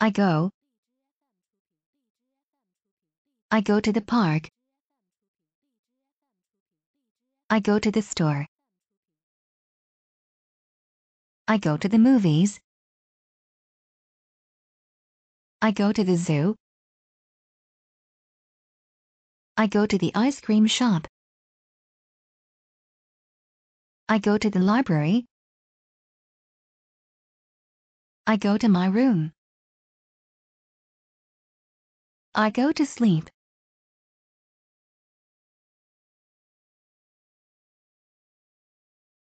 I go. I go to the park. I go to the store. I go to the movies. I go to the zoo. I go to the ice cream shop. I go to the library. I go to my room. I go to sleep.